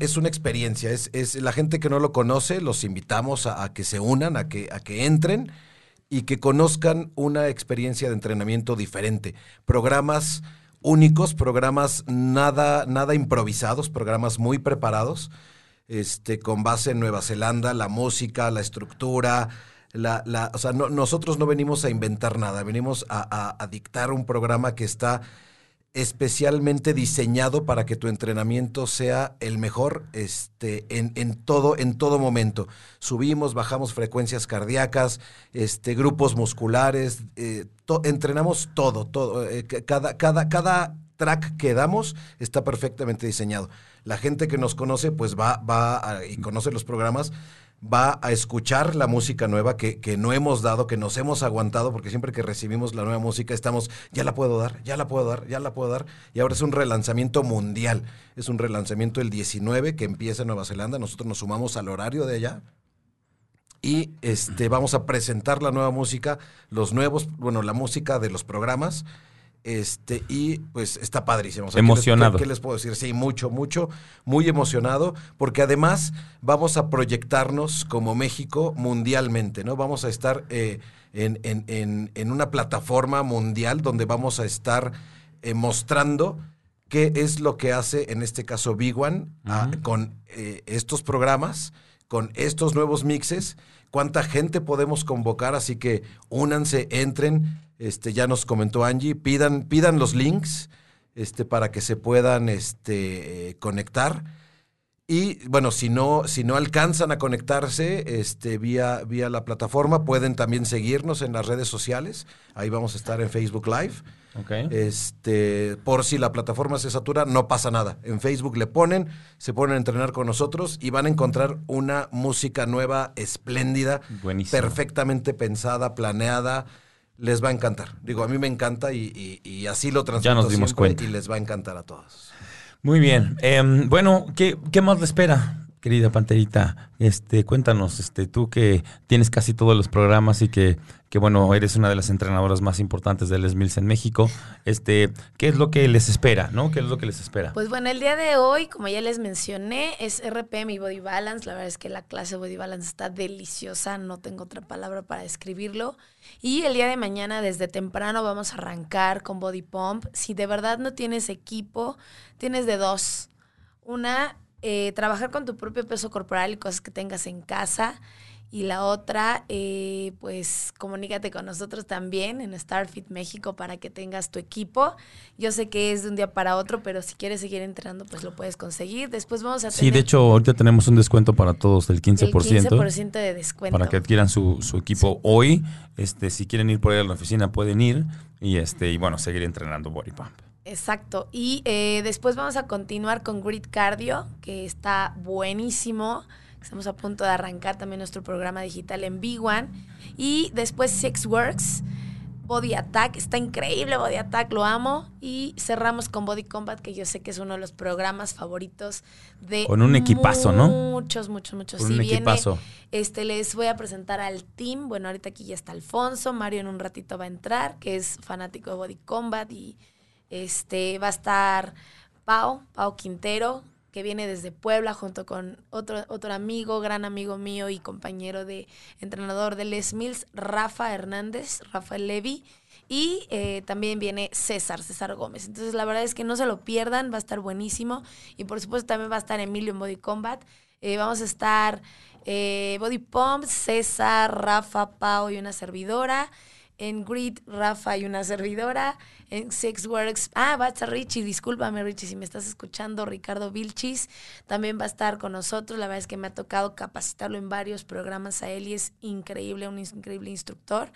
es una experiencia, es, la gente que no lo conoce, los invitamos a, que se unan, a que, a que entren y que conozcan una experiencia de entrenamiento diferente. Programas únicos, programas nada, nada improvisados, programas muy preparados, este, con base en Nueva Zelanda, la música, la estructura, la, o sea, no, nosotros no venimos a inventar nada, venimos a dictar un programa que está especialmente diseñado para que tu entrenamiento sea el mejor este, en, en, todo, en todo momento. Subimos, bajamos frecuencias cardíacas, este, grupos musculares, eh, entrenamos todo, todo. Eh, cada, cada, cada track que damos está perfectamente diseñado. La gente que nos conoce, pues va, va y conoce los programas, va a escuchar la música nueva que, que, no hemos dado, que nos hemos aguantado, porque siempre que recibimos la nueva música estamos, ya la puedo dar, ya la puedo dar, ya la puedo dar. Y ahora es un relanzamiento mundial. Es un relanzamiento el 19 que empieza en Nueva Zelanda. Nosotros nos sumamos al horario de allá. Y este, vamos a presentar la nueva música, los nuevos, bueno, la música de los programas. Este, y pues está padrísimo. O sea, emocionado. ¿qué les, ¿qué, les, puedo decir? Sí, mucho, mucho, muy emocionado, porque además vamos a proyectarnos como México mundialmente, ¿no? Vamos a estar eh, en, en, en, en, una plataforma mundial donde vamos a estar eh, mostrando qué es lo que hace, en este caso, Big One, uh -huh. con eh, estos programas, con estos nuevos mixes, cuánta gente podemos convocar, así que únanse, entren este, ya nos comentó Angie, pidan, pidan los links este, para que se puedan este, eh, conectar. Y bueno, si no, si no alcanzan a conectarse este, vía, vía la plataforma, pueden también seguirnos en las redes sociales. Ahí vamos a estar en Facebook Live. Okay. Este, por si la plataforma se satura, no pasa nada. En Facebook le ponen, se ponen a entrenar con nosotros y van a encontrar una música nueva, espléndida, Buenísimo. perfectamente pensada, planeada les va a encantar. Digo, a mí me encanta y, y, y así lo transmito ya nos dimos cuenta. y les va a encantar a todos. Muy bien. Eh, bueno, ¿qué, ¿qué, más le espera, querida Panterita? Este, cuéntanos, este, tú que tienes casi todos los programas y que, que bueno, eres una de las entrenadoras más importantes del Les Mills en México. Este, ¿qué es lo que les espera, no? ¿Qué es lo que les espera? Pues bueno, el día de hoy, como ya les mencioné, es RPM y Body Balance. La verdad es que la clase Body Balance está deliciosa, no tengo otra palabra para describirlo. Y el día de mañana, desde temprano, vamos a arrancar con Body Pump. Si de verdad no tienes equipo, tienes de dos. Una, eh, trabajar con tu propio peso corporal y cosas que tengas en casa. Y la otra, eh, pues comunícate con nosotros también en Starfit México para que tengas tu equipo. Yo sé que es de un día para otro, pero si quieres seguir entrenando, pues lo puedes conseguir. Después vamos a tener... Sí, de hecho, ahorita tenemos un descuento para todos del 15%. El 15% de descuento. Para que adquieran su, su equipo sí. hoy. Este, si quieren ir por ahí a la oficina, pueden ir. Y, este, y bueno, seguir entrenando Body Pump. Exacto. Y eh, después vamos a continuar con Grid Cardio, que está buenísimo. Estamos a punto de arrancar también nuestro programa digital en B1. Y después Six Works, Body Attack. Está increíble Body Attack, lo amo. Y cerramos con Body Combat, que yo sé que es uno de los programas favoritos de Con un equipazo, muchos, ¿no? Muchos, muchos, muchos. Con un viene, equipazo. Este, les voy a presentar al team. Bueno, ahorita aquí ya está Alfonso. Mario en un ratito va a entrar, que es fanático de Body Combat. Y este va a estar Pau, Pau Quintero, que viene desde Puebla junto con otro, otro amigo, gran amigo mío y compañero de entrenador de Les Mills, Rafa Hernández, Rafael Levy. Y eh, también viene César, César Gómez. Entonces la verdad es que no se lo pierdan, va a estar buenísimo. Y por supuesto también va a estar Emilio en Body Combat. Eh, vamos a estar eh, Body Pump, César, Rafa, Pau y una servidora. En Grid, Rafa y una servidora. En Six Works, ah, va a estar Richie, discúlpame Richie si me estás escuchando, Ricardo Vilchis también va a estar con nosotros. La verdad es que me ha tocado capacitarlo en varios programas a él y es increíble, un increíble instructor.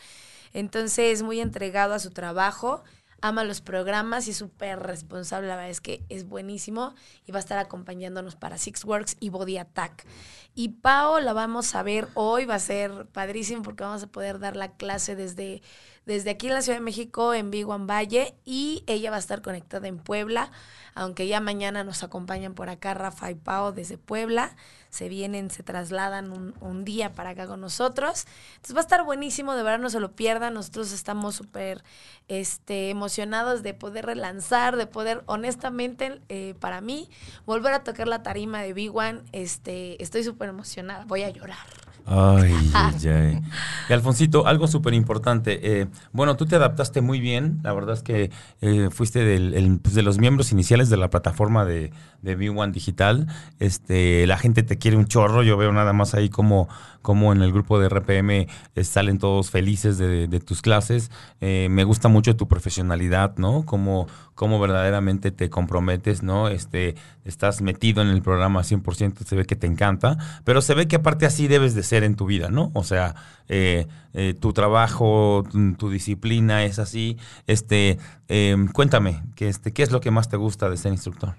Entonces, muy entregado a su trabajo ama los programas y es súper responsable. La verdad es que es buenísimo y va a estar acompañándonos para Six Works y Body Attack. Y Pau la vamos a ver hoy, va a ser padrísimo porque vamos a poder dar la clase desde, desde aquí en la Ciudad de México, en Biguan Valle, y ella va a estar conectada en Puebla, aunque ya mañana nos acompañan por acá Rafa y Pau desde Puebla, se vienen, se trasladan un, un día para acá con nosotros. Entonces va a estar buenísimo, de verdad no se lo pierdan, nosotros estamos súper este, emocionados de poder relanzar, de poder, honestamente, eh, para mí, volver a tocar la tarima de Big One, este, estoy súper emocionada, voy a llorar. Ay, ay, ay. Y Alfonsito, algo súper importante. eh, bueno, tú te adaptaste muy bien. La verdad es que eh, fuiste del- el, pues, de los miembros iniciales de la plataforma de, de B1 Digital. Este, la gente te quiere un chorro. Yo veo nada más ahí como, como en el grupo de RPM salen todos felices de, tus clases. Eh, me gusta mucho tu profesionalidad, ¿no? Como, cómo verdaderamente te comprometes, ¿no? Este, estás metido en el programa 100%, se ve que te encanta, pero se ve que aparte así debes de ser en tu vida, ¿no? O sea, eh, eh, tu trabajo, tu, disciplina es así. Este, eh, cuéntame, que este, ¿qué es lo que más te gusta de ser instructor?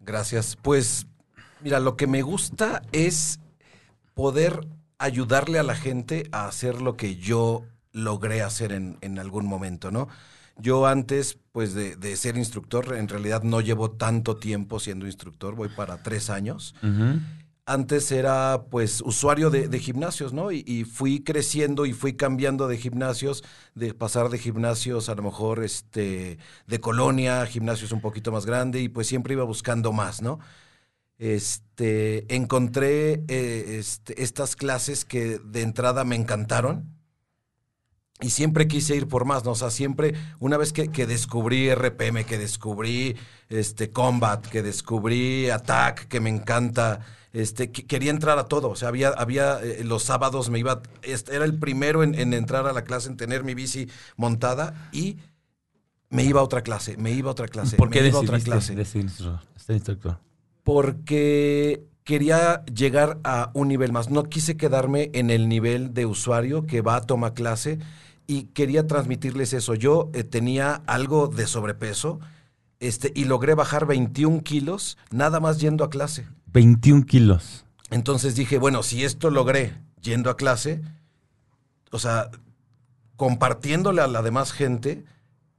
Gracias. Pues, mira, lo que me gusta es poder ayudarle a la gente a hacer lo que yo logré hacer en, en algún momento, ¿no? Yo antes, pues, de, de ser instructor, en realidad no llevo tanto tiempo siendo instructor, voy para tres años. Antes era, pues, usuario de, de gimnasios, ¿no? Y, y fui creciendo y fui cambiando de gimnasios, de pasar de gimnasios a lo mejor, este, de colonia, gimnasios un poquito más grande, y pues siempre iba buscando más, ¿no? Este, encontré eh, este, estas clases que de entrada me encantaron. Y siempre quise ir por más, ¿no? O sea, siempre, una vez que, que descubrí RPM, que descubrí este Combat, que descubrí Attack, que me encanta, este, que- quería entrar a todo. O sea, había, había eh, los sábados me iba, este, era el primero en, en entrar a la clase, en tener mi bici montada y me iba a otra clase, me iba a otra clase, ¿Por qué me iba a otra clase ser instructor? Porque quería llegar a un nivel más. No quise quedarme en el nivel de usuario que va a tomar clase y quería transmitirles eso. Yo eh, tenía algo de sobrepeso este, y logré bajar 21 kilos nada más yendo a clase. 21 kilos. Entonces dije, bueno, si esto logré yendo a clase, o sea, compartiéndole a la demás gente,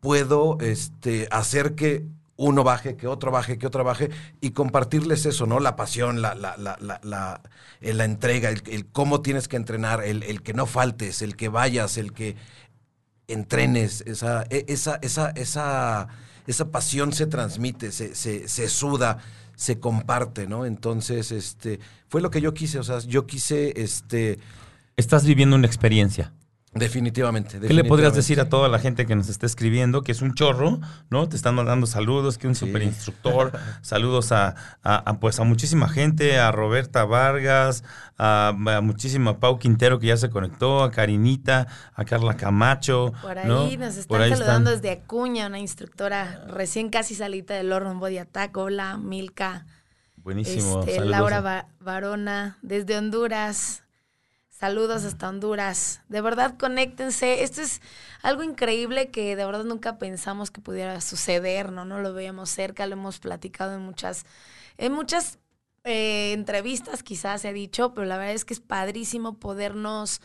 puedo este, hacer que uno baje, que otro baje, que otro baje, y compartirles eso, ¿no? La pasión, la, la, la, la, la, eh, entrega, el, el cómo tienes que entrenar, el, el que no faltes, el que vayas, el que entrenes, esa, e- esa, esa, esa, esa pasión se transmite, se, se, se suda, se comparte, ¿no? Entonces, este, fue lo que yo quise, o sea, yo quise, este, Estás viviendo una experiencia. Definitivamente. ¿Qué le podrías definitivamente. decir a toda la gente que nos está escribiendo que es un chorro, ¿no? Te están mandando saludos, que un Sí. super instructor, saludos a, a- a, pues a muchísima gente, a Roberta Vargas, a, a muchísima Pau Quintero que ya se conectó, a Karinita, a Carla Camacho. Por ahí ¿no? nos están Por ahí saludando están. desde Acuña, una instructora recién casi salita del horno en Body Attack. Hola, Milka. Buenísimo. Este. Laura Varona, desde Honduras. Saludos hasta Honduras. De verdad, conéctense. Esto es algo increíble que de verdad nunca pensamos que pudiera suceder, ¿no? No lo veíamos cerca, lo hemos platicado en muchas, en muchas eh, entrevistas quizás se ha dicho, pero la verdad es que es padrísimo podernos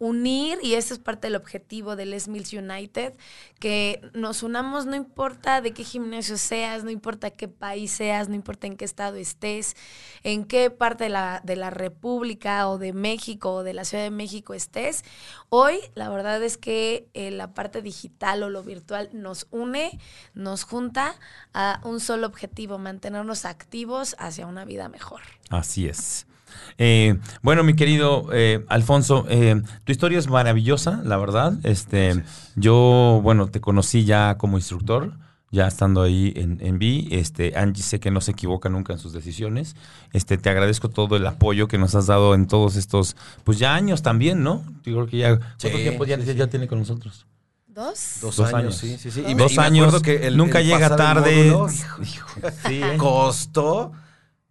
unir y ese es parte del objetivo del Les Mills United, que nos unamos no importa de qué gimnasio seas, no importa qué país seas, no importa en qué estado estés, en qué parte de la, de la República o de México o de la Ciudad de México estés. Hoy la verdad es que eh, la parte digital o lo virtual nos une, nos junta a un solo objetivo, mantenernos activos hacia una vida mejor. Así es. Eh, bueno, mi querido eh, Alfonso, eh, tu historia es maravillosa, la verdad. Este, yo, bueno, te conocí ya como instructor, ya estando ahí en, en B. Este, Angie sé que no se equivoca nunca en sus decisiones. Este, te agradezco todo el apoyo que nos has dado en todos estos, pues ya años también, ¿no? Yo creo que ya, ¿cuánto Sí, tiempo ya, sí, ya tiene con nosotros? ¿Dos? Dos, Dos años, años. sí, sí, sí. Dos Y me- Dos me años, acuerdo que el- nunca el llega tarde. módulo, Hijo, sí, ¿eh? costó.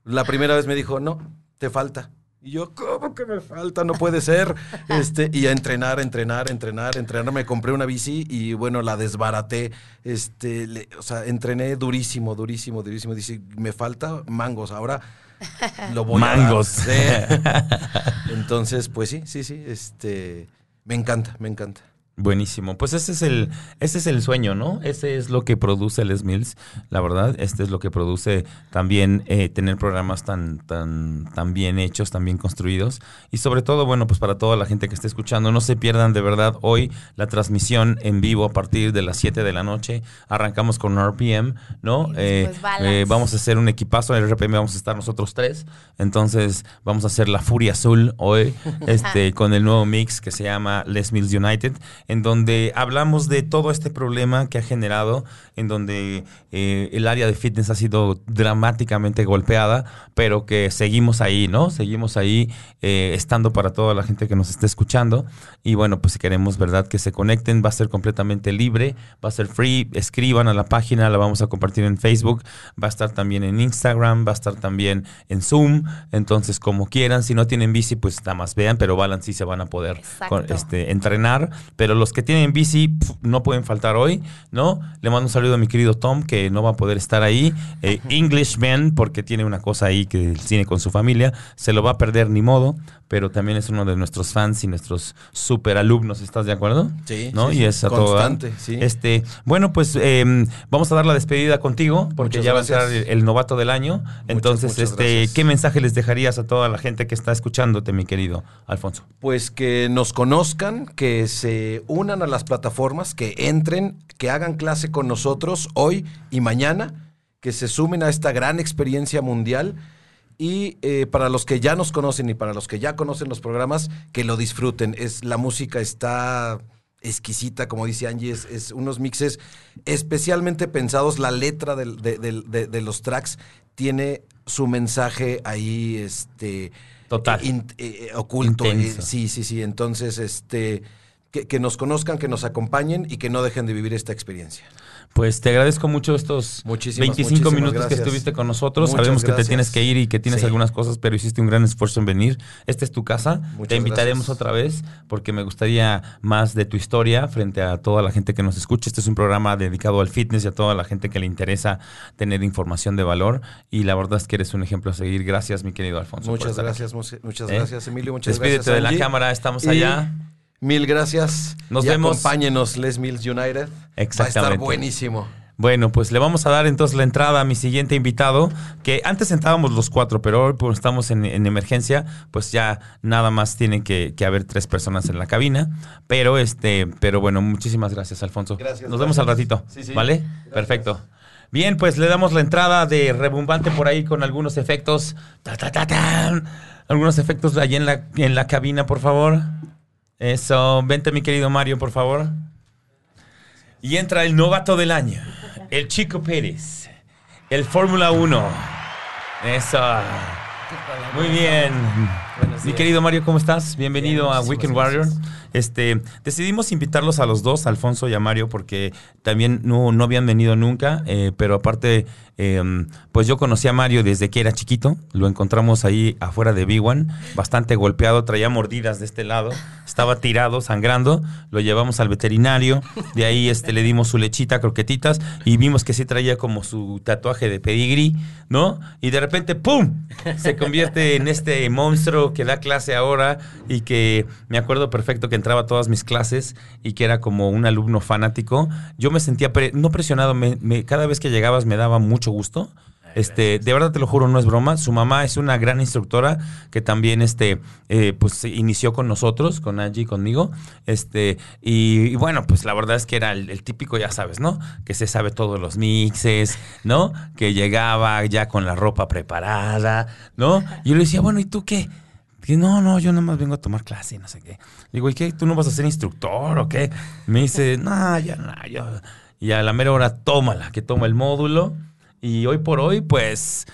La primera vez me dijo, no, te falta. Y yo, ¿cómo que me falta? No puede ser. Este, y a entrenar, entrenar, entrenar, entrenar. Me compré una bici y bueno, la desbaraté. Este, le- o sea, entrené durísimo, durísimo, durísimo. Dice, me falta mangos. Ahora lo voy Mangos. a. Sí. Entonces, pues sí, sí, sí. Este, me encanta, me encanta. Buenísimo. Pues ese es el, ese es el sueño, ¿no? Ese es lo que produce Les Mills, la verdad. Este es lo que produce también eh, tener programas tan, tan, tan bien hechos, tan bien construidos. Y sobre todo, bueno, pues para toda la gente que esté escuchando, no se pierdan de verdad hoy la transmisión en vivo a partir de las 7 de la noche. Arrancamos con RPM, ¿no? Eh, eh, vamos a hacer un equipazo. En el RPM vamos a estar nosotros tres. Entonces vamos a hacer la Furia Azul hoy, este, con el nuevo mix que se llama Les Mills United, en donde hablamos de todo este problema que ha generado, en donde eh, el área de fitness ha sido dramáticamente golpeada, pero que seguimos ahí, ¿no? Seguimos ahí eh, estando para toda la gente que nos esté escuchando. Y bueno, pues si queremos, ¿verdad? Que se conecten, va a ser completamente libre, va a ser free, escriban a la página, la vamos a compartir en Facebook, va a estar también en Instagram, va a estar también en Zoom, entonces como quieran, si no tienen bici, pues nada más vean, pero Balance sí se van a poder con- este, entrenar, pero los que tienen bici pf, no pueden faltar hoy, ¿no? Le mando un saludo a mi querido Tom, que no va a poder estar ahí, eh, Englishman, porque tiene una cosa ahí que el cine con su familia, se lo va a perder ni modo, pero también es uno de nuestros fans y nuestros super alumnos, ¿estás de acuerdo? Sí, ¿No? sí, y es a. Constante, sí. Este, bueno, pues eh, vamos a dar la despedida contigo, porque Muchas ya gracias. va a ser el, novato del año. Entonces, muchas este, gracias. ¿qué mensaje les dejarías a toda la gente que está escuchándote, mi querido Alfonso? Pues que nos conozcan, que se unan a las plataformas, que entren, que hagan clase con nosotros hoy y mañana, que se sumen a esta gran experiencia mundial. Y eh, para los que ya nos conocen y para los que ya conocen los programas, que lo disfruten. Es, la música está exquisita, como dice Angie, es, es unos mixes especialmente pensados. La letra de, del- de- de los tracks tiene su mensaje ahí, este, Total. in- eh, oculto. eh, sí, sí, sí. Entonces, este, que, que nos conozcan, que nos acompañen y que no dejen de vivir esta experiencia. Pues te agradezco mucho estos Muchísimas, 25 muchísimas minutos que estuviste con nosotros. Muchas Sabemos que te tienes que ir y que tienes Sí. algunas cosas, pero hiciste un gran esfuerzo en venir. Esta es tu casa. Muchas te invitaremos gracias. otra vez porque me gustaría más de tu historia frente a toda la gente que nos escucha. Este es un programa dedicado al fitness y a toda la gente que le interesa tener información de valor. Y la verdad es que eres un ejemplo a seguir. Gracias, mi querido Alfonso. Muchas gracias, mu- muchas ¿Eh? gracias, Emilio. Muchas Despídete gracias. de la cámara, estamos Y allá. Mil gracias. Nos y vemos. Acompáñenos, Les Mills United. Va a Exactamente. estar buenísimo. Bueno, pues le vamos a dar entonces la entrada a mi siguiente invitado, que antes sentábamos los cuatro, pero hoy pues estamos en, en emergencia, pues ya nada más tienen que, que haber tres personas en la cabina. Pero este, pero bueno, muchísimas gracias, Alfonso. Gracias, Nos vemos al ratito. Sí, sí. ¿Vale? Perfecto. Bien, pues le damos la entrada de rebumbante por ahí con algunos efectos. Ta, ta, ta, tan. Algunos efectos allí en la, en la cabina, por favor. Eso. Vente, mi querido Mario, por favor. Y entra el novato del año, el Chico Pérez, el Fórmula 1. Eso. Muy bien. Mi querido Mario, ¿cómo estás? Bienvenido Bien, a Weekend Warrior. gracias. Este, decidimos invitarlos a los dos, Alfonso y a Mario, porque también no, no habían venido nunca, eh, pero aparte, eh, pues yo conocí a Mario desde que era chiquito, lo encontramos ahí afuera de B1, bastante golpeado, traía mordidas de este lado, estaba tirado, sangrando, lo llevamos al veterinario, de ahí este, le dimos su lechita, croquetitas, y vimos que sí traía como su tatuaje de pedigrí, ¿no? Y de repente, ¡pum! Se convierte en este monstruo que da clase ahora y que me acuerdo perfecto que entraba a todas mis clases y que era como un alumno fanático. Yo me sentía, pre- no presionado, me- me- cada vez que llegabas me daba mucho gusto. Este, de verdad te lo juro, no es broma. Su mamá es una gran instructora que también este, eh, pues, se inició con nosotros, con Angie y conmigo. Este, y, y bueno, pues la verdad es que era el, el típico, ya sabes, ¿no? Que se sabe todos los mixes, ¿no? Que llegaba ya con la ropa preparada, ¿no? Y yo le decía, bueno, ¿y tú qué? No, no, yo nada más vengo a tomar clase, no sé qué. Digo, ¿y qué? ¿Tú no vas a ser instructor o qué? Me dice, no, ya no, yo. Y a la mera hora, tómala, que toma el módulo. Y hoy por hoy, pues,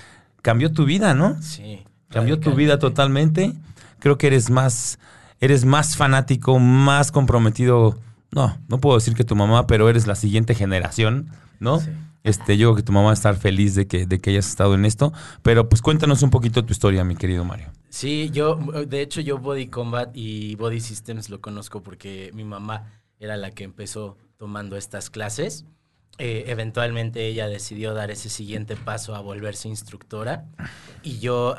cambió tu vida, ¿no? Sí. Cambió tu vida totalmente. Creo que eres más, eres más fanático, más comprometido. No, no puedo decir que tu mamá, pero eres la siguiente generación, ¿no? Sí. Este, yo creo que tu mamá va a estar feliz de que, de que hayas estado en esto. Pero pues cuéntanos un poquito tu historia, mi querido Mario. Sí, yo, de hecho, yo Body Combat y Body Systems lo conozco porque mi mamá era la que empezó tomando estas clases. Eh, eventualmente ella decidió dar ese siguiente paso a volverse instructora y yo,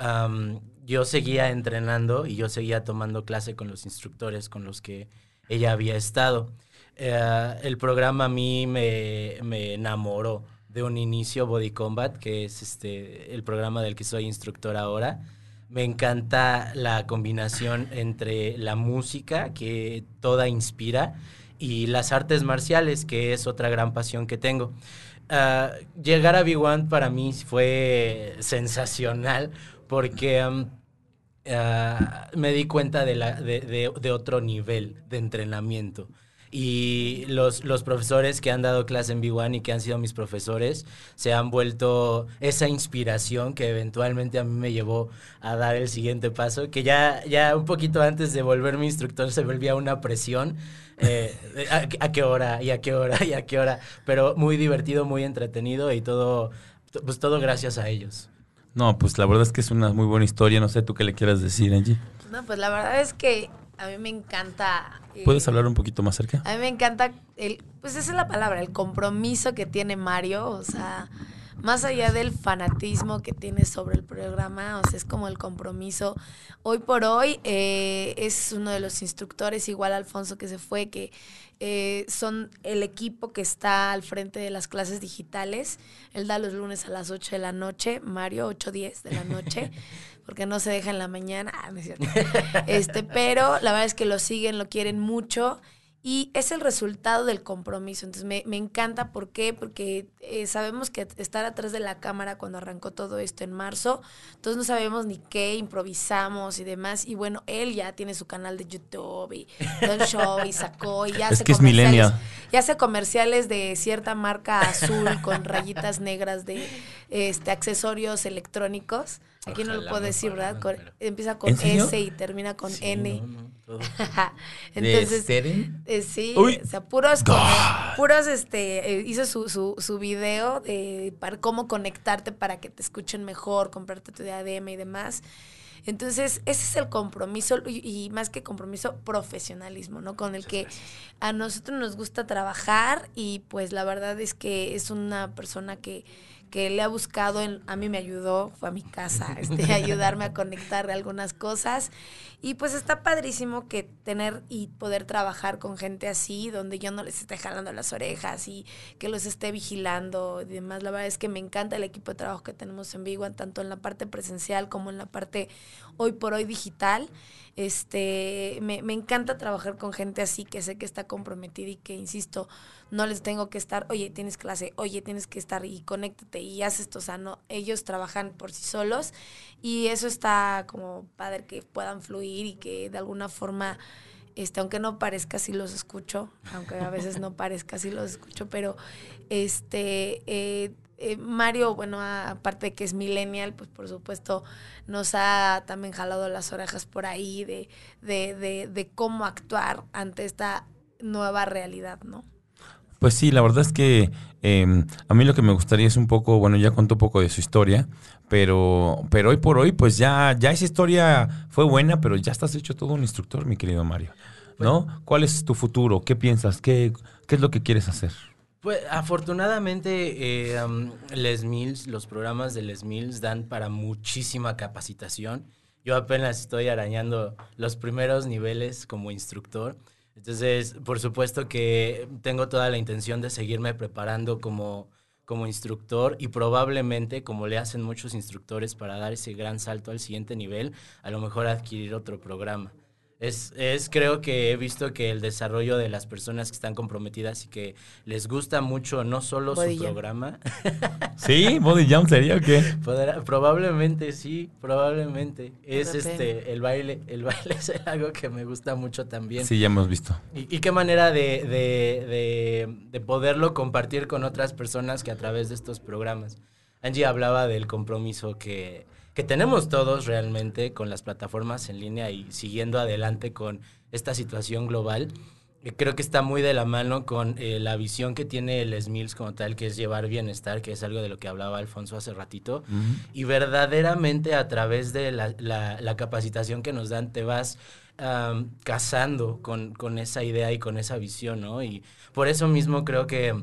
yo seguía entrenando y yo seguía tomando clase con los instructores con los que ella había estado. Eh, el programa a mí me, me enamoró de un inicio Body Combat, que es este el programa del que soy instructor ahora. Me encanta la combinación entre la música, que toda inspira, y las artes marciales, que es otra gran pasión que tengo. Ah, llegar a B1 para mí fue sensacional porque um, ah, me di cuenta de, la, de- de otro nivel de entrenamiento. Y los, los profesores que han dado clase en B1 y que han sido mis profesores se han vuelto esa inspiración que eventualmente a mí me llevó a dar el siguiente paso, que ya, ya un poquito antes de volverme instructor se volvía una presión. eh, a, a qué hora? ¿Y a qué hora? ¿Y a qué hora? Pero muy divertido, muy entretenido y todo, pues todo gracias a ellos. No, pues la verdad es que es una muy buena historia. No sé tú qué le quieras decir, Angie. No, pues la verdad es que a mí me encanta. ¿Puedes hablar un poquito más cerca? A mí me encanta el, pues esa es la palabra, el compromiso que tiene Mario, o sea, más allá del fanatismo que tiene sobre el programa, o sea, es como el compromiso. Hoy por hoy eh, es uno de los instructores, igual Alfonso que se fue, que eh, son el equipo que está al frente de las clases digitales. Él da los lunes a las 8 de la noche, Mario 8.10 de la noche, porque no se deja en la mañana. Ah, no es cierto. Este, pero la verdad es que lo siguen, lo quieren mucho. Y es el resultado del compromiso. Entonces me, me encanta. ¿Por qué? Porque eh, sabemos que estar atrás de la cámara cuando arrancó todo esto en marzo, entonces no sabemos ni qué, improvisamos y demás. Y bueno, él ya tiene su canal de YouTube y el show y sacó y ya Es hace que es comerciales-. Ya hace comerciales de cierta marca azul con rayitas negras de este accesorios electrónicos. Aquí no lo puedo decir, ¿verdad? pagaran, Con- pero- empieza con. S y termina con Sí, N. no, no, todo. Entonces, eh, sí, Uy. o sea, puros, puros, este, eh, hizo su, su, su video de para cómo conectarte para que te escuchen mejor, comprarte tu diadema y demás. Entonces, ese es el compromiso y, y más que compromiso, profesionalismo, ¿no? Con el que a nosotros nos gusta trabajar y pues la verdad es que es una persona que, que le ha buscado, en- a mí me ayudó, fue a mi casa, este, ayudarme a conectar algunas cosas. Y pues está padrísimo que tener y poder trabajar con gente así, donde yo no les esté jalando las orejas y que los esté vigilando y demás. La verdad es que me encanta el equipo de trabajo que tenemos en Biguan, tanto en la parte presencial como en la parte hoy por hoy digital. Este, me, me encanta trabajar con gente así que sé que está comprometida y que, insisto, no les tengo que estar, oye, tienes clase, oye, tienes que estar y conéctate y haz esto. O sea, no, ellos trabajan por sí solos y eso está como padre que puedan fluir y que de alguna forma, este, aunque no parezca, sí los escucho, aunque a veces no parezca, sí los escucho, pero este, eh, eh, Mario, bueno, aparte de que es millennial, pues por supuesto nos ha también jalado las orejas por ahí de, de, de, de cómo actuar ante esta nueva realidad, ¿no? Pues sí, la verdad es que eh, a mí lo que me gustaría es un poco, bueno, ya contó un poco de su historia, pero, pero hoy por hoy, pues ya, ya esa historia fue buena, pero ya estás hecho todo un instructor, mi querido Mario. ¿No? ¿Cuál es tu futuro? ¿Qué piensas? ¿Qué, qué es lo que quieres hacer? Pues afortunadamente um, Les Mills, los programas de Les Mills dan para muchísima capacitación. Yo apenas estoy arañando los primeros niveles como instructor. Entonces, por supuesto que tengo toda la intención de seguirme preparando como, como instructor y probablemente, como le hacen muchos instructores para dar ese gran salto al siguiente nivel, a lo mejor adquirir otro programa. Es, es, creo que he visto que el desarrollo de las personas que están comprometidas y que les gusta mucho no solo Body su Jam. programa, ¿Sí? ¿Body Jump sería o qué? podrá- probablemente sí, probablemente. Es este el baile, el baile es algo que me gusta mucho también. Sí, ya hemos visto. Y, y qué manera de, de- de- de poderlo compartir con otras personas que a través de estos programas. Angie hablaba del compromiso que, que tenemos todos realmente con las plataformas en línea y siguiendo adelante con esta situación global. Eh, Creo que está muy de la mano con eh, la visión que tiene el SMILS como tal, que es llevar bienestar, que es algo de lo que hablaba Alfonso hace ratito. Y verdaderamente a través de la, la- la capacitación que nos dan, te vas am, casando con, con esa idea y con esa visión, ¿no? Y por eso mismo creo que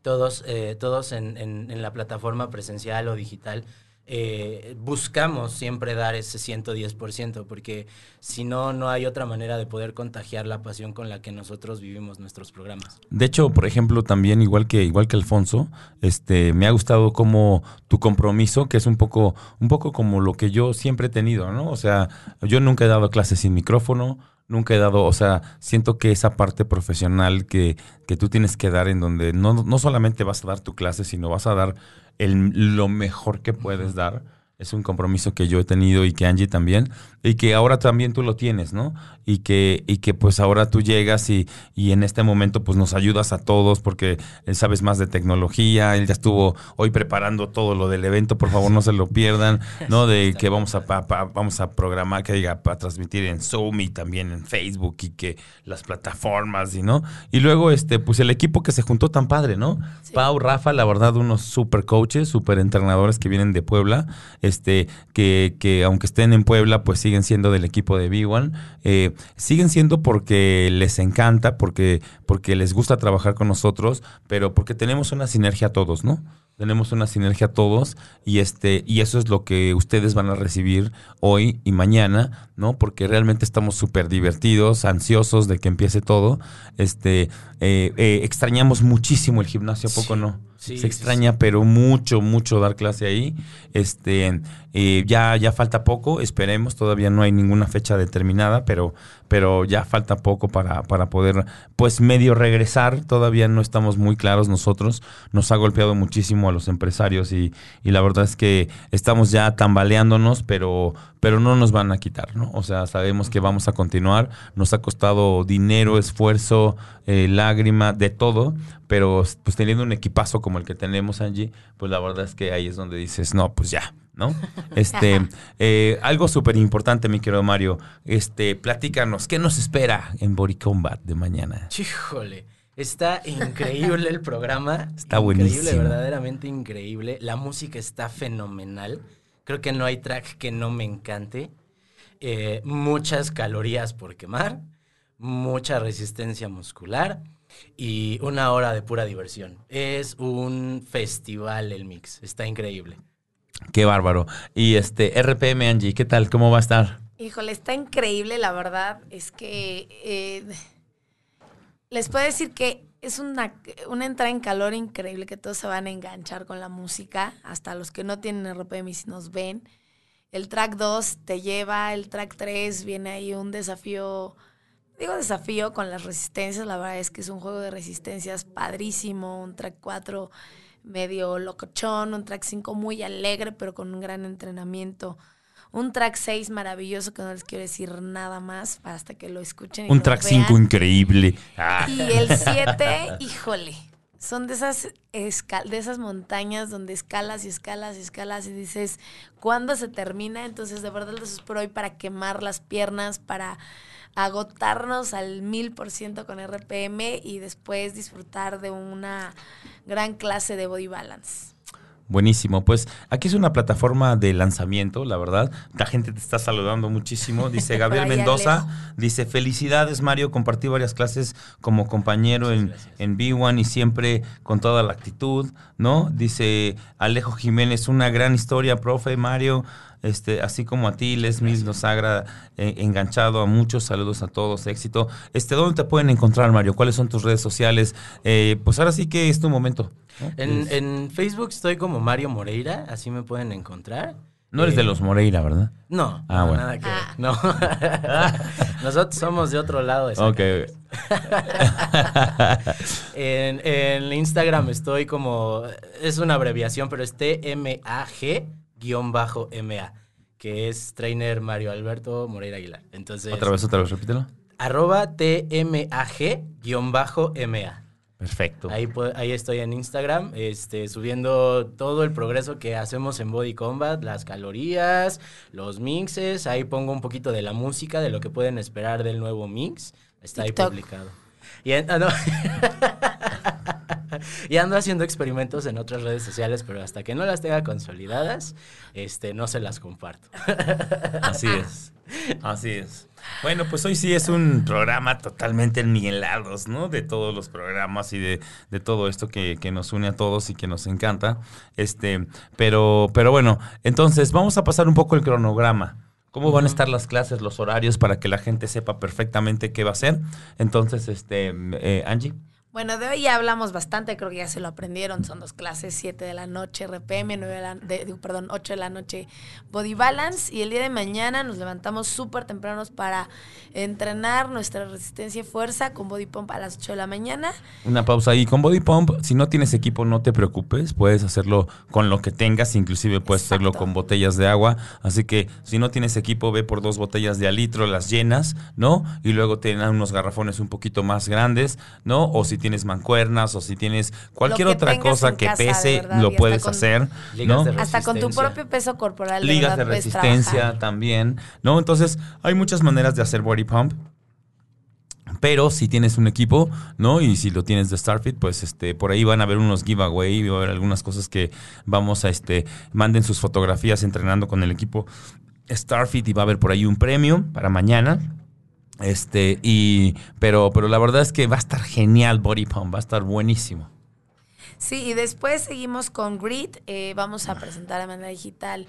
todos, eh, todos en, en- en la plataforma presencial o digital eh, buscamos siempre dar ese 110%, porque si no, no hay otra manera de poder contagiar la pasión con la que nosotros vivimos nuestros programas. De hecho, por ejemplo, también igual que igual que Alfonso, este, me ha gustado como tu compromiso, que es un poco un poco como lo que yo siempre he tenido, ¿no? O sea, yo nunca he dado clases sin micrófono, nunca he dado, o sea, siento que esa parte profesional que, que tú tienes que dar en donde no, no solamente vas a dar tu clase, sino vas a dar el, lo mejor que puedes dar. Es un compromiso que yo he tenido y que Angie también, y que ahora también tú lo tienes, ¿no? Y que, y que pues ahora tú llegas y, y en este momento pues nos ayudas a todos porque él sabes más de tecnología, él ya estuvo hoy preparando todo lo del evento, por favor no se lo pierdan, ¿no? De que vamos a, pa- pa- vamos a programar, que diga, para transmitir en Zoom y también en Facebook y que las plataformas y, ¿no? Y luego, este, pues el equipo que se juntó tan padre, ¿no? Sí. Pau, Rafa, la verdad, unos super coaches, super entrenadores que vienen de Puebla, este, que, que aunque estén en Puebla, pues siguen siendo del equipo de B1. Eh, siguen siendo porque les encanta, porque, porque les gusta trabajar con nosotros, pero porque tenemos una sinergia todos, ¿no? Tenemos una sinergia todos y este y eso es lo que ustedes van a recibir hoy y mañana, ¿no? Porque realmente estamos súper divertidos, ansiosos de que empiece todo. Este eh, eh, extrañamos muchísimo el gimnasio, ¿a poco Sí. no? Sí, Se sí, extraña, pero mucho, mucho dar clase ahí. Este, eh, ya, ya falta poco, esperemos, todavía no hay ninguna fecha determinada, pero, pero ya falta poco para, para poder, pues, medio regresar. Todavía no estamos muy claros nosotros. Nos ha golpeado muchísimo a los empresarios y, y la verdad es que estamos ya tambaleándonos, pero, pero no nos van a quitar, ¿no? O sea, sabemos que vamos a continuar. Nos ha costado dinero, esfuerzo, eh, lágrima, de todo, pero pues teniendo un equipazo como el que tenemos, Angie, pues la verdad es que ahí es donde dices, no, pues ya, ¿no? Este, eh, algo súper importante, mi querido Mario, este, platícanos, ¿qué nos espera en Body Combat de mañana? Híjole, está increíble el programa. Está increíble, buenísimo. verdaderamente increíble. La música está fenomenal. Creo que no hay track que no me encante. Eh, muchas calorías por quemar, mucha resistencia muscular y una hora de pura diversión. Es un festival el mix. Está increíble. Qué bárbaro. Y este, RPM, Angie, ¿qué tal? ¿Cómo va a estar? Híjole, está increíble, la verdad. Es que eh, les puedo decir que es una, una entrada en calor increíble, que todos se van a enganchar con la música, hasta los que no tienen RPM y si nos ven. El track 2 te lleva, el track 3 viene ahí un desafío, digo desafío con las resistencias, la verdad es que es un juego de resistencias padrísimo, un track 4 medio locochón, un track 5 muy alegre pero con un gran entrenamiento. Un track 6 maravilloso que no les quiero decir nada más hasta que lo escuchen. y Un lo track vean. 5 increíble. Ah. Y el 7, híjole, son de esas, de esas montañas donde escalas y escalas y escalas y dices, ¿cuándo se termina? Entonces, de verdad los espero hoy para quemar las piernas, para agotarnos al mil por ciento con RPM y después disfrutar de una gran clase de body balance. Buenísimo, pues aquí es una plataforma de lanzamiento, la verdad. La gente te está saludando muchísimo. Dice Gabriel Mendoza, dice felicidades Mario, compartí varias clases como compañero en, en B1 y siempre con toda la actitud, ¿no? Dice Alejo Jiménez, una gran historia, profe Mario. Este, así como a ti, Les Mills nos ha eh, enganchado a muchos. Saludos a todos, éxito. Este, ¿Dónde te pueden encontrar, Mario? ¿Cuáles son tus redes sociales? Eh, pues ahora sí que es tu momento. ¿no? En, Es- en Facebook estoy como Mario Moreira, así me pueden encontrar. no eres Eh, de los Moreira, ¿verdad? No, Ah, no, bueno. nada que ver. Ah. No. Nosotros somos de otro lado. de Ok. En, en Instagram estoy como, es una abreviación, pero es TMAG-MA, que es trainer Mario Alberto Moreira Aguilar. Entonces, Otra vez, otra vez, repítelo. arroba TMAG-MA. Perfecto. Ahí, ahí estoy en Instagram, este, subiendo todo el progreso que hacemos en Body Combat, las calorías, los mixes. Ahí pongo un poquito de la música, de lo que pueden esperar del nuevo mix. Está ahí publicado. Y en- ah, no. y ando haciendo experimentos en otras redes sociales, pero hasta que no las tenga consolidadas, este, no se las comparto. Así es. Así es. Bueno, pues hoy sí es un programa totalmente enmielados, ¿no? De todos los programas y de, de todo esto que, que, nos une a todos y que nos encanta. Este, pero, pero bueno, entonces vamos a pasar un poco el cronograma. ¿Cómo van a estar las clases, los horarios para que la gente sepa perfectamente qué va a ser? Entonces, este, eh, Angie. Bueno, de hoy ya hablamos bastante, creo que ya se lo aprendieron. Son dos clases, 7 de la noche RPM, 9 de la, de, perdón, 8 de la noche Body Balance. Y el día de mañana nos levantamos súper tempranos para entrenar nuestra resistencia y fuerza con Body Pump a las 8 de la mañana. Una pausa ahí. Con Body Pump, si no tienes equipo, no te preocupes. Puedes hacerlo con lo que tengas, inclusive puedes Exacto. hacerlo con botellas de agua. Así que si no tienes equipo, ve por dos botellas de a litro, las llenas, ¿no? Y luego te dan unos garrafones un poquito más grandes, ¿no? O si tienes mancuernas o si tienes cualquier otra cosa que casa, pese, verdad, lo puedes con, hacer, ¿no? Hasta con tu propio peso corporal. De Ligas de resistencia también, ¿no? Entonces, hay muchas maneras de hacer body pump. Pero si tienes un equipo, ¿no? Y si lo tienes de Starfit, pues este, por ahí van a haber unos giveaway, va a haber algunas cosas que vamos a este, manden sus fotografías entrenando con el equipo Starfit y va a haber por ahí un premio para mañana. Este, y, pero, pero la verdad es que va a estar genial Body Pump, va a estar buenísimo. Sí, y después seguimos con Grid. Eh, vamos a presentar de manera digital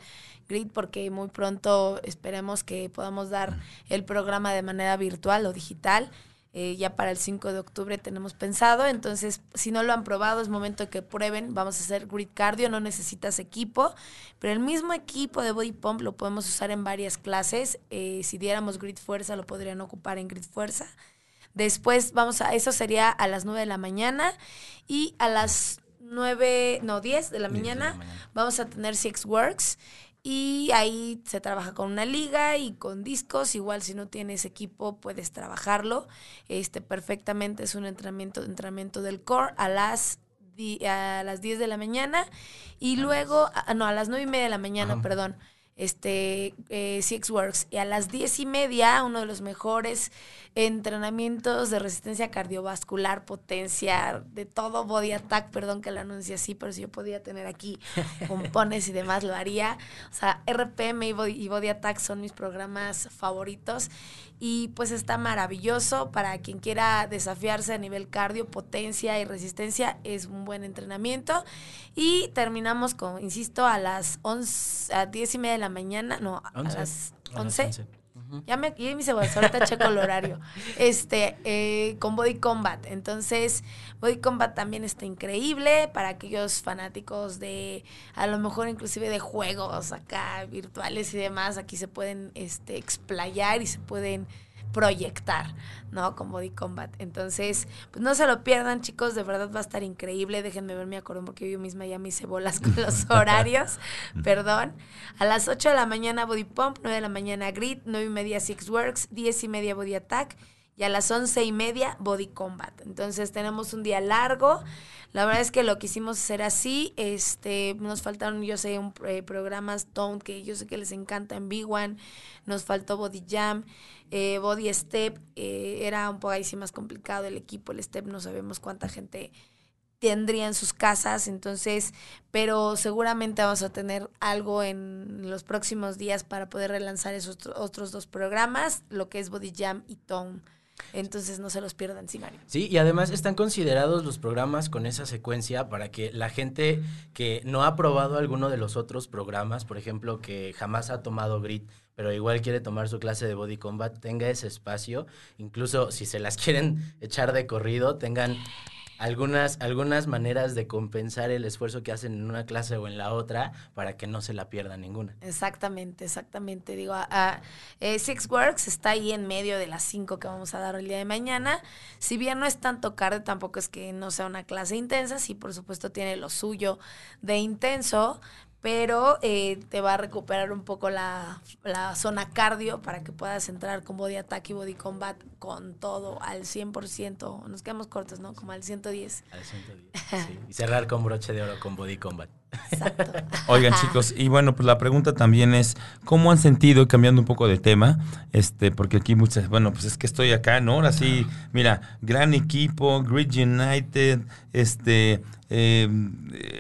Grid porque muy pronto esperemos que podamos dar el programa de manera virtual o digital. Eh, ya para el 5 de octubre tenemos pensado. Entonces, si no lo han probado, es momento que prueben. Vamos a hacer grid cardio, no necesitas equipo, pero el mismo equipo de body pump lo podemos usar en varias clases. Eh, si diéramos grid fuerza, lo podrían ocupar en grid fuerza. Después vamos a, eso sería a las 9 de la mañana y a las 9, no, 10 de la, 10 mañana, de la mañana vamos a tener Six Works. Y ahí se trabaja con una liga y con discos. Igual si no tienes equipo puedes trabajarlo. Este perfectamente es un entrenamiento, entrenamiento del core a las a las 10 de la mañana y luego, a, no, a las 9 y media de la mañana, Ajá. perdón, este eh, Six Works. Y a las 10 y media, uno de los mejores entrenamientos de resistencia cardiovascular, potencia, de todo body attack, perdón que lo anuncie así, pero si yo podía tener aquí pompones y demás, lo haría. O sea, RPM y body, y body attack son mis programas favoritos y pues está maravilloso para quien quiera desafiarse a nivel cardio, potencia y resistencia, es un buen entrenamiento. Y terminamos con, insisto, a las 11, a 10 y media de la mañana, no, 11. a las 11. Ya me, ya me hice bolsa, ahorita checo el horario. Este, eh, con Body Combat. Entonces, Body Combat también está increíble para aquellos fanáticos de, a lo mejor inclusive de juegos acá virtuales y demás. Aquí se pueden este, explayar y se pueden proyectar, ¿no? Con Body Combat. Entonces, pues no se lo pierdan, chicos, de verdad va a estar increíble. Déjenme ver mi acordón porque yo misma ya me hice bolas con los horarios, perdón. A las 8 de la mañana Body Pump, 9 de la mañana Grit, 9 y media Six Works, 10 y media Body Attack y a las 11 y media Body Combat. Entonces tenemos un día largo. La verdad es que lo quisimos hacer así. Este, nos faltaron, yo sé, un, eh, programas Tone que yo sé que les encanta en B1. Nos faltó Body Jam, eh, Body Step. Eh, era un poco ahí más complicado el equipo. El Step no sabemos cuánta gente tendría en sus casas, entonces, pero seguramente vamos a tener algo en los próximos días para poder relanzar esos otros dos programas, lo que es Body Jam y Tone. Entonces no se los pierdan, sí, Mario. Sí, y además están considerados los programas con esa secuencia para que la gente que no ha probado alguno de los otros programas, por ejemplo, que jamás ha tomado Grit, pero igual quiere tomar su clase de Body Combat, tenga ese espacio. Incluso si se las quieren echar de corrido, tengan algunas, algunas maneras de compensar el esfuerzo que hacen en una clase o en la otra para que no se la pierda ninguna. Exactamente, exactamente. Digo, a, eh, Six Works está ahí en medio de las cinco que vamos a dar el día de mañana. Si bien no es tanto cardio, tampoco es que no sea una clase intensa, sí, por supuesto tiene lo suyo de intenso, pero eh, te va a recuperar un poco la, la, zona cardio para que puedas entrar con body attack y body combat con todo al 100%. Nos quedamos cortos, ¿no? Como al 110. Al 110, sí. Y cerrar con broche de oro con body combat. Exacto. Oigan, chicos, y bueno, pues la pregunta también es, ¿cómo han sentido, cambiando un poco de tema, este, porque aquí muchas, bueno, pues es que estoy acá, ¿no? Ahora sí, mira, gran equipo, Grid United, este, eh,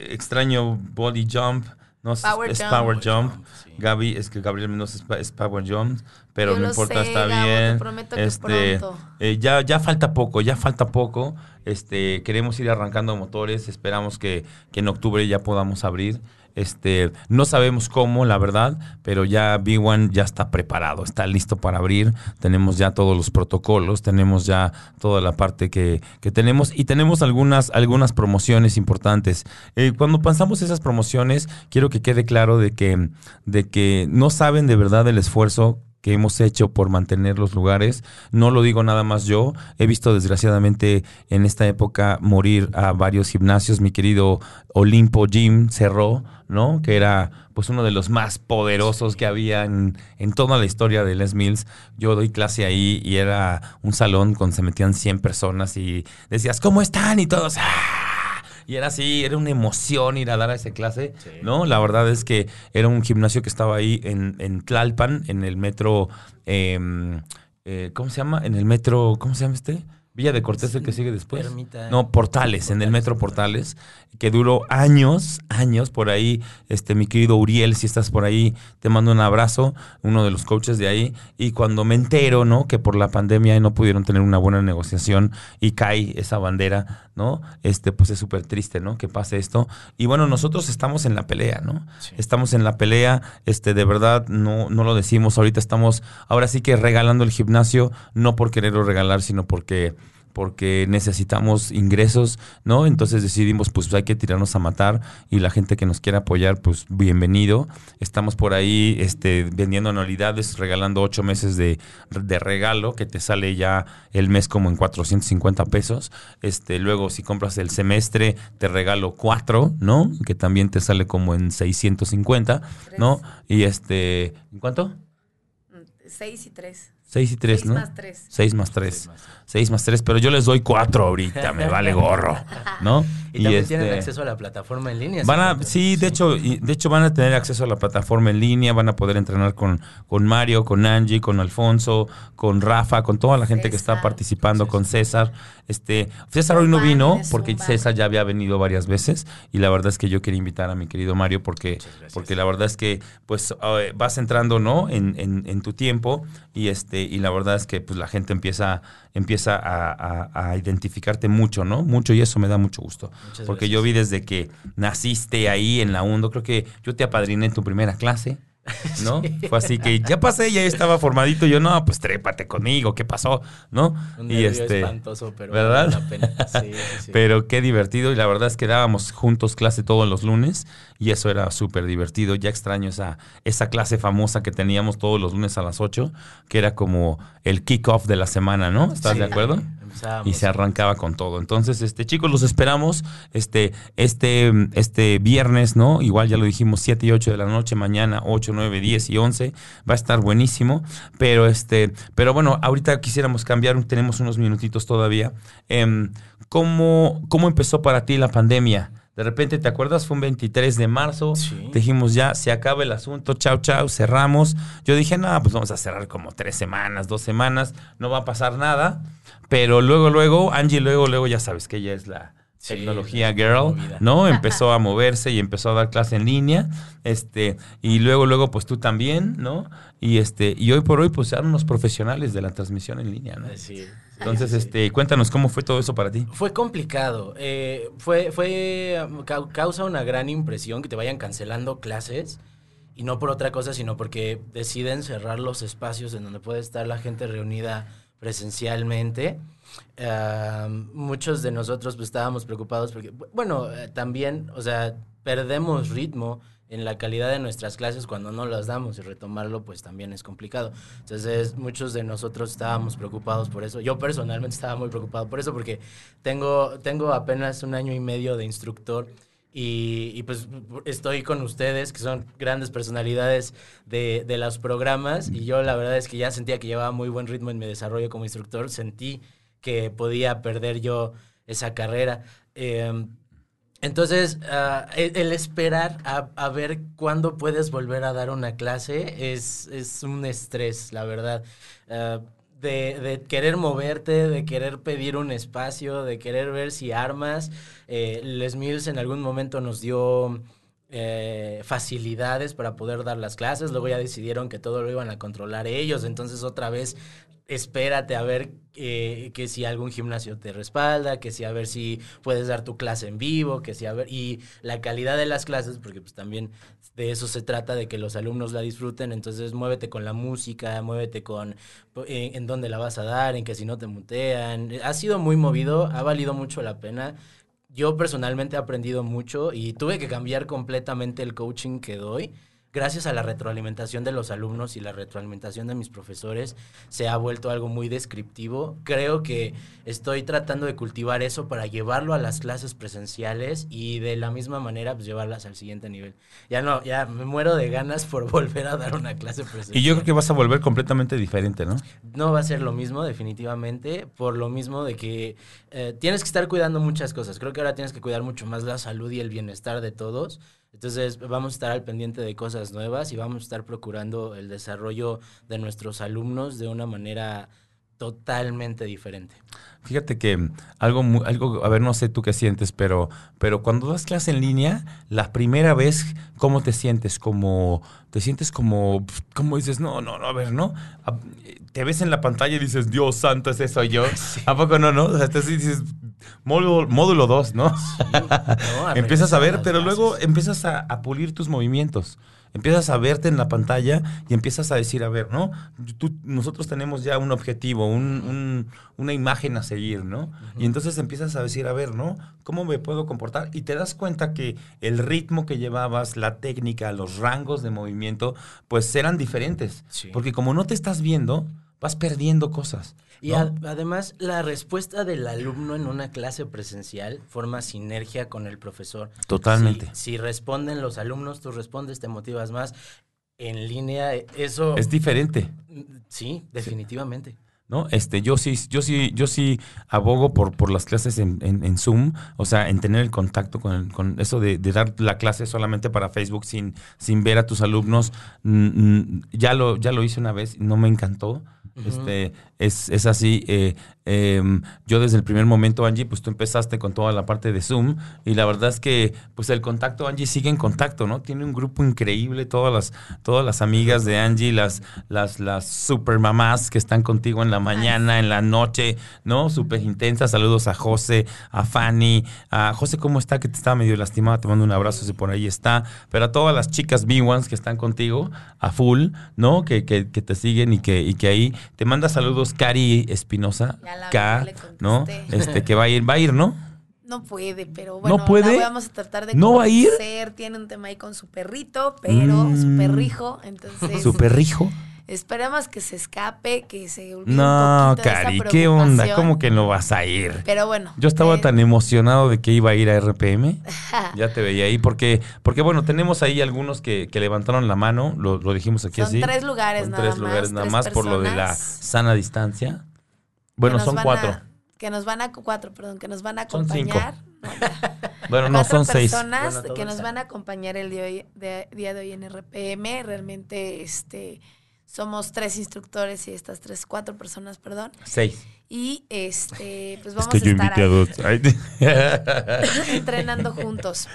extraño Body Jump, no sé, Power es Jump. Power Jump. Jump, sí. Gaby, es que Gabriel Mendoza es, Power Jump, pero Yo no importa, sé, está Gabo, te bien. que este, pronto. eh, ya, ya falta poco, ya falta poco. Este, queremos ir arrancando motores, esperamos que, que en octubre ya podamos abrir. Este, no sabemos cómo, la verdad, pero ya B1 ya está preparado, está listo para abrir. Tenemos ya todos los protocolos, tenemos ya toda la parte que, que tenemos y tenemos algunas, algunas promociones importantes. Eh, cuando pensamos esas promociones, quiero que quede claro de que, de que no saben de verdad el esfuerzo que hemos hecho por mantener los lugares. No lo digo nada más yo. He visto desgraciadamente en esta época morir a varios gimnasios. Mi querido Olimpo Gym cerró, ¿no? Que era pues uno de los más poderosos que había en, en toda la historia de Les Mills. Yo doy clase ahí y era un salón donde se metían 100 personas y decías, ¿cómo están? Y todos, ¡ah! Y era así, era una emoción ir a dar a esa clase, Sí. ¿no? La verdad es que era un gimnasio que estaba ahí en, en Tlalpan, en el metro, em, eh, ¿cómo se llama? En el metro, ¿cómo se llama este? Villa de Cortés, el que sigue después. Ermita. No, Portales, en el metro Portales, que duró años, años por ahí. Este, mi querido Uriel, si estás por ahí, te mando un abrazo, uno de los coaches de ahí. Y cuando me entero, ¿no? Que por la pandemia no pudieron tener una buena negociación y cae esa bandera, ¿no? Este, pues es súper triste, ¿no? Que pase esto. Y bueno, nosotros estamos en la pelea, ¿no? Sí. Estamos en la pelea, este, de verdad, no, no lo decimos. Ahorita estamos, ahora sí que regalando el gimnasio, no por quererlo regalar, sino porque porque necesitamos ingresos, ¿no? Entonces decidimos, pues hay que tirarnos a matar y la gente que nos quiera apoyar, pues bienvenido. Estamos por ahí este, vendiendo anualidades, regalando ocho meses de, de regalo, que te sale ya el mes como en 450 pesos. Este, luego, si compras el semestre, te regalo cuatro, ¿no? Que también te sale como en 650, ¿no? Y este, ¿en cuánto? Seis y tres. 6 y 3, Seis ¿no? más tres. 6 más 3. 6 más 3, pero yo les doy 4 ahorita, me vale gorro, ¿no? Y, también este, tienen acceso a la plataforma en línea. Van a, ¿sí? sí, de hecho, y de hecho van a tener acceso a la plataforma en línea, van a poder entrenar con, con Mario, con Angie, con Alfonso, con Rafa, con toda la gente que está César. participando, con César. Este, César hoy no vino porque. César ya había venido varias veces y la verdad es que yo quería invitar a mi querido Mario porque, porque la verdad es que pues eh, vas entrando, ¿no? En, en- en tu tiempo y este y la verdad es que pues la gente empieza empieza a, a- a identificarte mucho, ¿no? Mucho y eso me da mucho gusto. Muchas porque gracias. yo vi desde que naciste ahí en la UNDO, creo que yo te apadriné en tu primera clase. ¿No? Fue así que ya pasé, ya estaba formadito. Yo, no, pues trépate conmigo, ¿qué pasó? ¿No? Un y este. espantoso, pero ¿verdad? vale la pena. Sí, sí, sí. Pero qué divertido y la verdad es que dábamos juntos clase todos los lunes y eso era súper divertido. Ya extraño esa, esa clase famosa que teníamos todos los lunes a las 8, que era como el kickoff de la semana, ¿no? ¿Estás de acuerdo? Y se arrancaba con todo. Entonces, este chicos, los esperamos este, este, este viernes, ¿no? Igual ya lo dijimos, 7 y 8 de la noche, mañana 8, 9, 10 y 11. Va a estar buenísimo. Pero este, pero bueno, ahorita quisiéramos cambiar, tenemos unos minutitos todavía. Em, ¿cómo, ¿Cómo empezó para ti la pandemia? De repente, ¿te acuerdas? Fue un 23 de marzo. Sí. Dijimos, ya, se acaba el asunto, chao, chao, cerramos. Yo dije, no, pues vamos a cerrar como tres semanas, dos semanas, no va a pasar nada. Pero luego, luego, Angie, luego, luego, ya sabes que ella es la Sí, tecnología girl. ¿no? Empezó a moverse y empezó a dar clase en línea. Este, y luego, luego, pues tú también, ¿no? Y este, y hoy por hoy, pues eran unos profesionales de la transmisión en línea, ¿no? Sí, sí, Entonces, sí. este, cuéntanos cómo fue todo eso para ti. Fue complicado. eh, fue, fue um, cau- causa una gran impresión que te vayan cancelando clases. Y no por otra cosa, sino porque deciden cerrar los espacios en donde puede estar la gente reunida presencialmente. Ah, muchos de nosotros pues, estábamos preocupados porque, bu- bueno, eh, también, o sea, perdemos ritmo en la calidad de nuestras clases cuando no las damos y retomarlo pues también es complicado. Entonces muchos de nosotros estábamos preocupados por eso. Yo personalmente estaba muy preocupado por eso porque tengo, tengo apenas un año y medio de instructor y, pues estoy con ustedes que son grandes personalidades de, de los programas y yo la verdad es que ya sentía que llevaba muy buen ritmo en mi desarrollo como instructor. Sentí que podía perder yo esa carrera. Eh, Entonces, el, el esperar a, a ver cuándo puedes volver a dar una clase es, es un estrés, la verdad. Ah, de, de querer moverte, de querer pedir un espacio, de querer ver si armas. Eh, Les Mills en algún momento nos dio eh, facilidades para poder dar las clases, luego ya decidieron que todo lo iban a controlar ellos, entonces otra vez espérate a ver eh, que si algún gimnasio te respalda, que si a ver si puedes dar tu clase en vivo, que si a ver, y la calidad de las clases, porque pues también de eso se trata, de que los alumnos la disfruten, entonces muévete con la música, muévete con en, en dónde la vas a dar, en que si no te mutean, ha sido muy movido, ha valido mucho la pena. Yo personalmente he aprendido mucho y tuve que cambiar completamente el coaching que doy gracias a la retroalimentación de los alumnos y la retroalimentación de mis profesores, se ha vuelto algo muy descriptivo. Creo que estoy tratando de cultivar eso para llevarlo a las clases presenciales y de la misma manera pues llevarlas al siguiente nivel. Ya no, ya me muero de ganas por volver a dar una clase presencial. Y yo creo que vas a volver completamente diferente, ¿no? No va a ser lo mismo, definitivamente, por lo mismo de que eh, tienes que estar cuidando muchas cosas. Creo que ahora tienes que cuidar mucho más la salud y el bienestar de todos. Entonces vamos a estar al pendiente de cosas nuevas y vamos a estar procurando el desarrollo de nuestros alumnos de una manera totalmente diferente. Fíjate que algo, mu- algo, a ver, no sé tú qué sientes, pero, pero cuando das clase en línea, la primera vez, ¿cómo te sientes? Como, te sientes como, como dices, no, no, no, a ver, ¿no? A- Te ves en la pantalla y dices, Dios santo, ese soy yo. ¿A poco no, no? O sea, te dices, módulo, módulo 2, ¿no? ¿no? empiezas a ver, pero luego empiezas a, a pulir tus movimientos. Empiezas a verte en la pantalla y empiezas a decir, a ver, ¿no? Tú- nosotros tenemos ya un objetivo, un- un- una imagen a seguir, ¿no? Y entonces empiezas a decir, a ver, ¿no? ¿Cómo me puedo comportar? Y te das cuenta que el ritmo que llevabas, la técnica, los rangos de movimiento, pues eran diferentes. Sí. Porque como no te estás viendo, vas perdiendo cosas. Y además, la respuesta del alumno en una clase presencial forma sinergia con el profesor. Totalmente. Si, si responden los alumnos, tú respondes, te motivas más. En línea, eh, eso... Es diferente. Sí, definitivamente. ¿no? Este, yo sí, yo sí, yo sí abogo por, por las clases en, en- en Zoom, o sea, en tener el contacto con, con eso de, de dar la clase solamente para Facebook sin, sin ver a tus alumnos. Mm, ya lo, ya lo hice una vez, no me encantó. Este, es, es así. eh, em, yo desde el primer momento, Angie, pues tú empezaste con toda la parte de Zoom y la verdad es que pues el contacto, Angie sigue en contacto, ¿no? Tiene un grupo increíble, todas las, todas las amigas de Angie, las, las, las super mamás que están contigo en la mañana, en la noche, ¿no? Súper intensas. Saludos a José, a Fanny, a José, ¿cómo está? Que te estaba medio lastimada, te mando un abrazo si por ahí está. Pero a todas las chicas B1s que están contigo, a full, ¿no? Que, que, que te siguen y que, y que ahí te manda saludos Cari Espinosa, K, ¿no? Este, que va a ir, va a ir, ¿no? No puede, pero bueno, ¿No puede? la vamos a tratar de ¿No va a ir? Tiene un tema ahí con su perrito, pero Mm. su perrijo, entonces Su perrijo. esperemos que se escape, que se olvide No, un poquito de esa Cari, ¿qué onda? ¿Cómo que no vas a ir? Pero bueno. Yo estaba eh, tan emocionado de que iba a ir a RPM. Ya te veía ahí, porque, porque bueno, tenemos ahí algunos que, que levantaron la mano, lo, lo dijimos aquí Son así. tres lugares Son nada tres más, lugares nada tres más por lo de la sana distancia. Que Bueno, son cuatro. a- que nos van a cuatro, perdón, que nos van a Son cinco. acompañar. Bueno, no, son seis. personas Bueno, que nos está. van a acompañar el día de, hoy, de- día de hoy en RPM. Realmente, este, somos tres instructores y estas tres, cuatro personas, perdón. Seis. Y este, pues Es vamos que yo a estar invité a ahí entrenando juntos.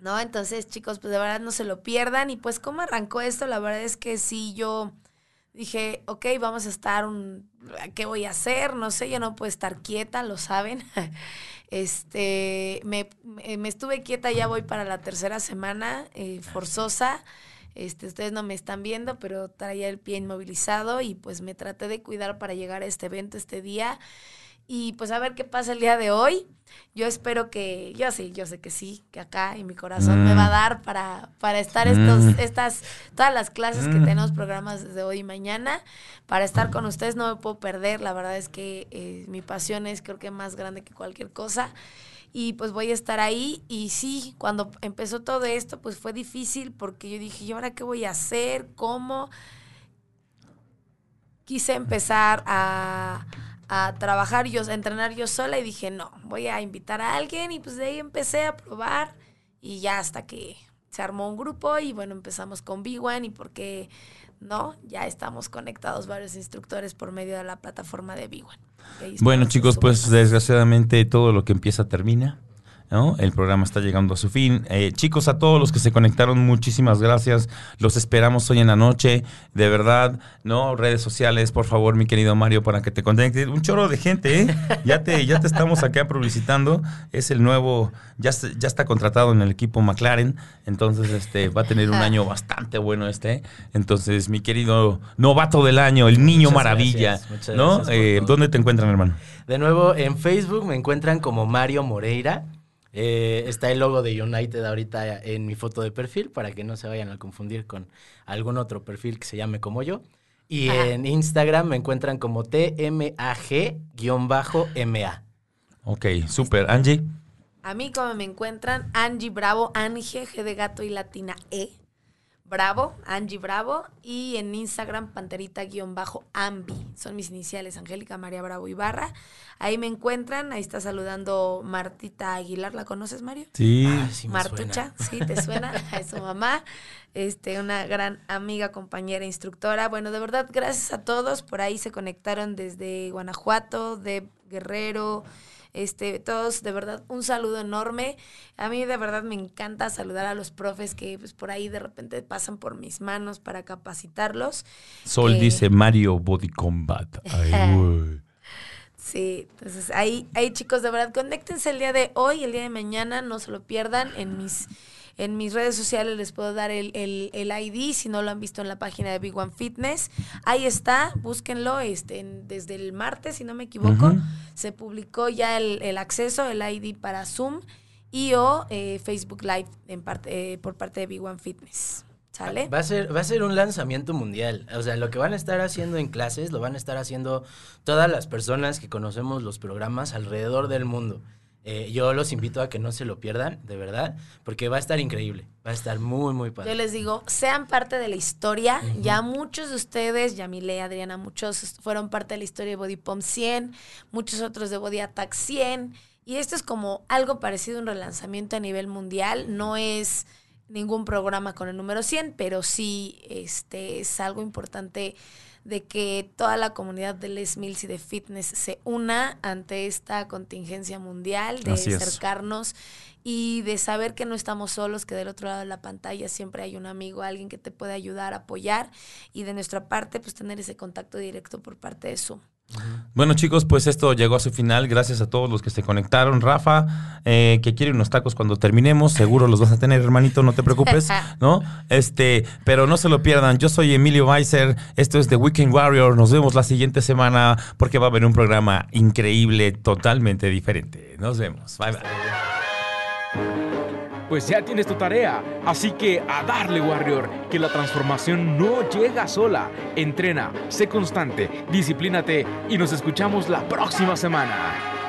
¿No? Entonces, chicos, pues de verdad no se lo pierdan. Y pues, ¿cómo arrancó esto? La verdad es que sí, yo dije, ok, vamos a estar un. ¿Qué voy a hacer? No sé, yo no puedo estar quieta, lo saben. Este, me, me- estuve quieta, ya voy para la tercera semana, eh, forzosa. Este, ustedes no me están viendo, pero traía el pie inmovilizado y pues me traté de cuidar para llegar a este evento este día. Y pues a ver qué pasa el día de hoy. Yo espero que, yo sí, yo sé que sí, que acá en mi corazón me va a dar para, para estar estos, Mm. estas, todas las clases que Mm. tenemos programas desde hoy y mañana. Para estar con ustedes no me puedo perder. La verdad es que eh, mi pasión es creo que más grande que cualquier cosa. Y pues voy a estar ahí. Y sí, cuando empezó todo esto, pues fue difícil porque yo dije, ¿y ahora qué voy a hacer? ¿Cómo? Quise empezar a, a trabajar yo, a entrenar yo sola y dije, no, voy a invitar a alguien y pues de ahí empecé a probar y ya hasta que se armó un grupo y bueno, empezamos con B1 y porque no, ya estamos conectados varios instructores por medio de la plataforma de B1. Bueno chicos, pues desgraciadamente todo lo que empieza termina. El programa está llegando a su fin. Eh, chicos, a todos los que se conectaron, muchísimas gracias. Los esperamos hoy en la noche. De verdad, ¿no? Redes sociales, por favor, mi querido Mario, para que te conectes. Un chorro de gente, ¿eh? Ya te, ya te estamos acá publicitando. Es el nuevo, ya, ya está contratado en el equipo McLaren. Entonces, este, va a tener un año bastante bueno este. Entonces, mi querido novato del año, el niño maravilla, ¿no? Eh, ¿Dónde te encuentran, hermano? De nuevo, en Facebook me encuentran como Mario Moreira. Eh, está el logo de United ahorita en mi foto de perfil para que no se vayan a confundir con algún otro perfil que se llame como yo. Y en Instagram me encuentran como TMAG-MA. Ok, súper. Angie. A mí como me encuentran Angie Bravo, Angie, G de gato y latina E. Bravo, Angie Bravo, y en Instagram panterita-ambi. Son mis iniciales, Angélica María Bravo Ibarra. Ahí me encuentran, ahí está saludando Martita Aguilar, ¿la conoces, Mario? Sí. Martucha, sí, ¿te suena? es su mamá, este, una gran amiga, compañera, instructora. Bueno, de verdad, gracias a todos. Por ahí se conectaron desde Guanajuato, de Guerrero, este, todos, de verdad, un saludo enorme. A mí de verdad me encanta saludar a los profes que pues, por ahí de repente pasan por mis manos para capacitarlos. Sol dice Mario Body Combat. Sí, entonces ahí, ahí chicos, de verdad, conéctense el día de hoy, el día de mañana, no se lo pierdan en mis en mis redes sociales les puedo dar el, el, ID, si no lo han visto en la página de Big One Fitness. Ahí está, búsquenlo este, desde el martes, si no me equivoco. Se publicó ya el, acceso, el ID para Zoom y o eh, Facebook Live en parte, eh, por parte de Big One Fitness. ¿Sale? Va a, ser, va a ser un lanzamiento mundial. O sea, lo que van a estar haciendo en clases lo van a estar haciendo todas las personas que conocemos los programas alrededor del mundo. Eh, yo los invito a que no se lo pierdan, de verdad, porque va a estar increíble, va a estar muy, muy padre. Yo les digo, sean parte de la historia. Ya muchos de ustedes, Yamile, Adriana, muchos fueron parte de la historia de Body Pump 100, muchos otros de Body Attack 100. Y esto es como algo parecido a un relanzamiento a nivel mundial. No es ningún programa con el número 100, pero sí este, es algo importante de que toda la comunidad de Les Mills y de fitness se una ante esta contingencia mundial, de acercarnos y de saber que no estamos solos, que del otro lado de la pantalla siempre hay un amigo, alguien que te puede ayudar, apoyar y de nuestra parte pues tener ese contacto directo por parte de Zoom. Bueno chicos, pues esto llegó a su final. Gracias a todos los que se conectaron. Rafa, eh, que quiere unos tacos cuando terminemos, seguro los vas a tener, hermanito, no te preocupes, ¿no? Este, pero no se lo pierdan. Yo soy Emilio Weiser, esto es The Weekend Warrior. Nos vemos la siguiente semana porque va a haber un programa increíble, totalmente diferente. Nos vemos. Bye bye pues ya tienes tu tarea. Así que a darle, Warrior, que la transformación no llega sola. Entrena, sé constante, disciplínate y nos escuchamos la próxima semana.